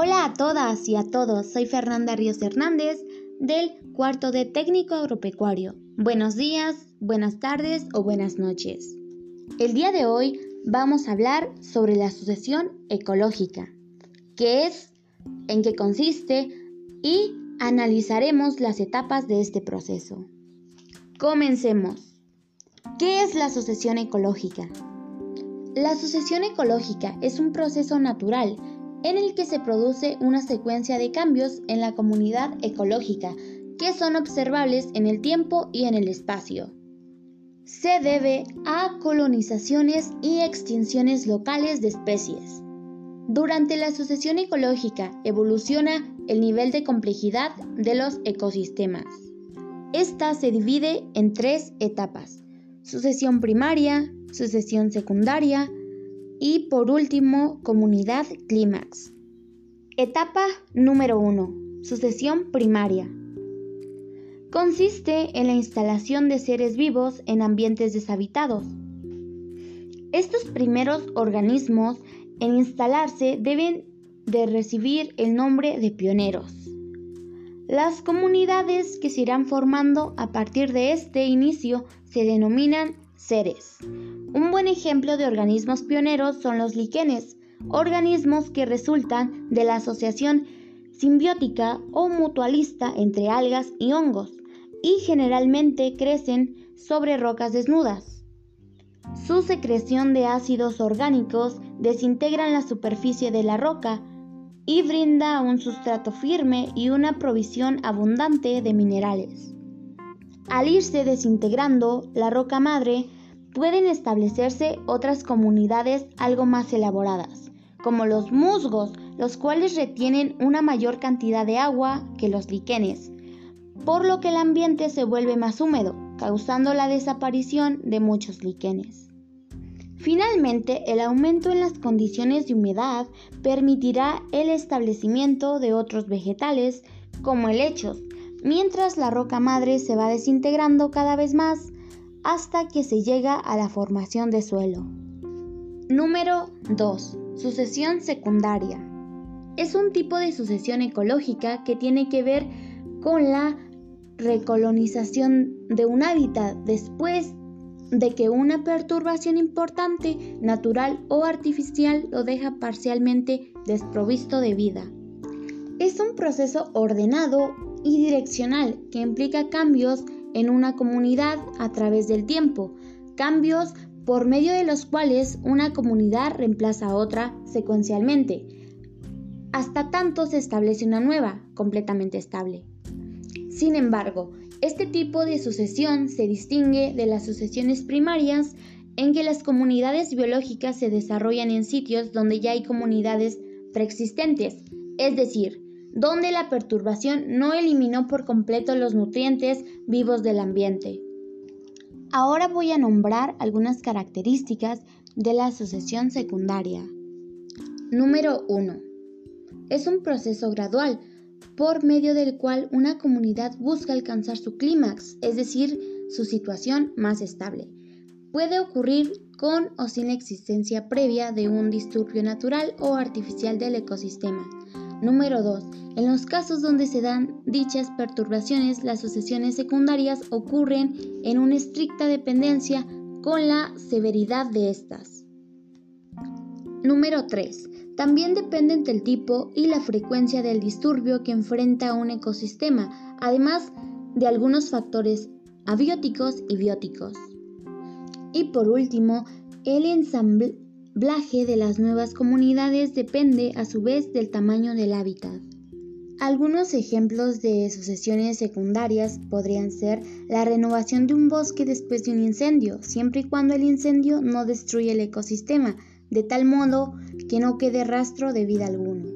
Hola a todas y a todos, soy Fernanda Ríos Hernández del cuarto de técnico agropecuario. Buenos días, buenas tardes o buenas noches. El día de hoy vamos a hablar sobre la sucesión ecológica, qué es, en qué consiste y analizaremos las etapas de este proceso. Comencemos. ¿Qué es la sucesión ecológica? La sucesión ecológica es un proceso natural en el que se produce una secuencia de cambios en la comunidad ecológica que son observables en el tiempo y en el espacio. Se debe a colonizaciones y extinciones locales de especies. Durante la sucesión ecológica evoluciona el nivel de complejidad de los ecosistemas. Esta se divide en tres etapas. Sucesión primaria, sucesión secundaria y por último comunidad clímax. Etapa número 1. Sucesión primaria. Consiste en la instalación de seres vivos en ambientes deshabitados. Estos primeros organismos en instalarse deben de recibir el nombre de pioneros. Las comunidades que se irán formando a partir de este inicio se denominan seres. Un buen ejemplo de organismos pioneros son los líquenes, organismos que resultan de la asociación simbiótica o mutualista entre algas y hongos y generalmente crecen sobre rocas desnudas. Su secreción de ácidos orgánicos desintegran la superficie de la roca y brinda un sustrato firme y una provisión abundante de minerales. Al irse desintegrando la roca madre, pueden establecerse otras comunidades algo más elaboradas, como los musgos, los cuales retienen una mayor cantidad de agua que los líquenes, por lo que el ambiente se vuelve más húmedo, causando la desaparición de muchos líquenes. Finalmente, el aumento en las condiciones de humedad permitirá el establecimiento de otros vegetales como helechos, mientras la roca madre se va desintegrando cada vez más hasta que se llega a la formación de suelo. Número 2. Sucesión secundaria. Es un tipo de sucesión ecológica que tiene que ver con la recolonización de un hábitat después de que una perturbación importante, natural o artificial, lo deja parcialmente desprovisto de vida. Es un proceso ordenado y direccional que implica cambios en una comunidad a través del tiempo, cambios por medio de los cuales una comunidad reemplaza a otra secuencialmente, hasta tanto se establece una nueva, completamente estable. Sin embargo, este tipo de sucesión se distingue de las sucesiones primarias en que las comunidades biológicas se desarrollan en sitios donde ya hay comunidades preexistentes, es decir, donde la perturbación no eliminó por completo los nutrientes vivos del ambiente. Ahora voy a nombrar algunas características de la sucesión secundaria. Número 1. Es un proceso gradual por medio del cual una comunidad busca alcanzar su clímax, es decir, su situación más estable. Puede ocurrir con o sin la existencia previa de un disturbio natural o artificial del ecosistema. Número 2. En los casos donde se dan dichas perturbaciones, las sucesiones secundarias ocurren en una estricta dependencia con la severidad de estas. Número 3. También dependen del tipo y la frecuencia del disturbio que enfrenta un ecosistema, además de algunos factores abióticos y bióticos. Y por último, el ensamblaje de las nuevas comunidades depende a su vez del tamaño del hábitat. Algunos ejemplos de sucesiones secundarias podrían ser la renovación de un bosque después de un incendio, siempre y cuando el incendio no destruye el ecosistema, de tal modo que no quede rastro de vida alguno.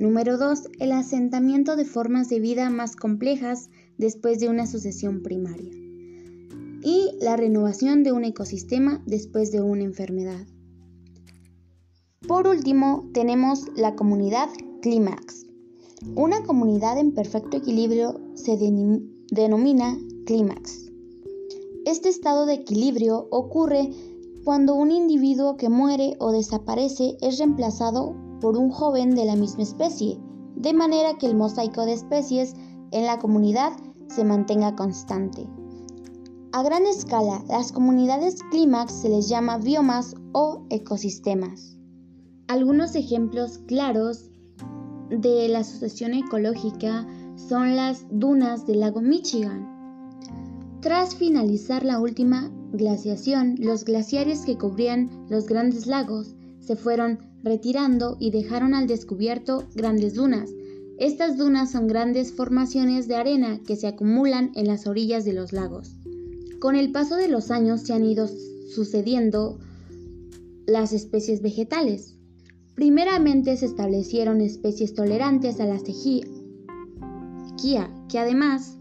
Número 2. El asentamiento de formas de vida más complejas después de una sucesión primaria. Y la renovación de un ecosistema después de una enfermedad. Por último, tenemos la comunidad clímax. Una comunidad en perfecto equilibrio se denomina clímax. Este estado de equilibrio ocurre cuando un individuo que muere o desaparece es reemplazado por un joven de la misma especie, de manera que el mosaico de especies en la comunidad se mantenga constante. A gran escala, las comunidades clímax se les llama biomas o ecosistemas. Algunos ejemplos claros de la asociación ecológica son las dunas del lago Michigan. Tras finalizar la última glaciación, los glaciares que cubrían los grandes lagos se fueron retirando y dejaron al descubierto grandes dunas. Estas dunas son grandes formaciones de arena que se acumulan en las orillas de los lagos. Con el paso de los años se han ido sucediendo las especies vegetales. Primeramente se establecieron especies tolerantes a la sequía, que además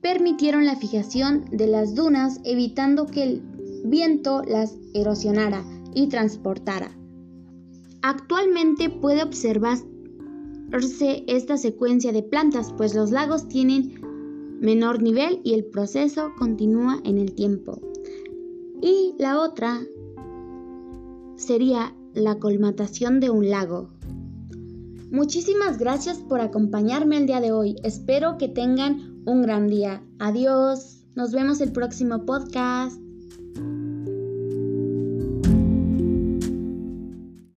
permitieron la fijación de las dunas evitando que el viento las erosionara y transportara. Actualmente puede observarse esta secuencia de plantas, pues los lagos tienen menor nivel y el proceso continúa en el tiempo. Y la otra sería la colmatación de un lago. Muchísimas gracias por acompañarme el día de hoy. Espero que tengan un gran día. Adiós. Nos vemos el próximo podcast.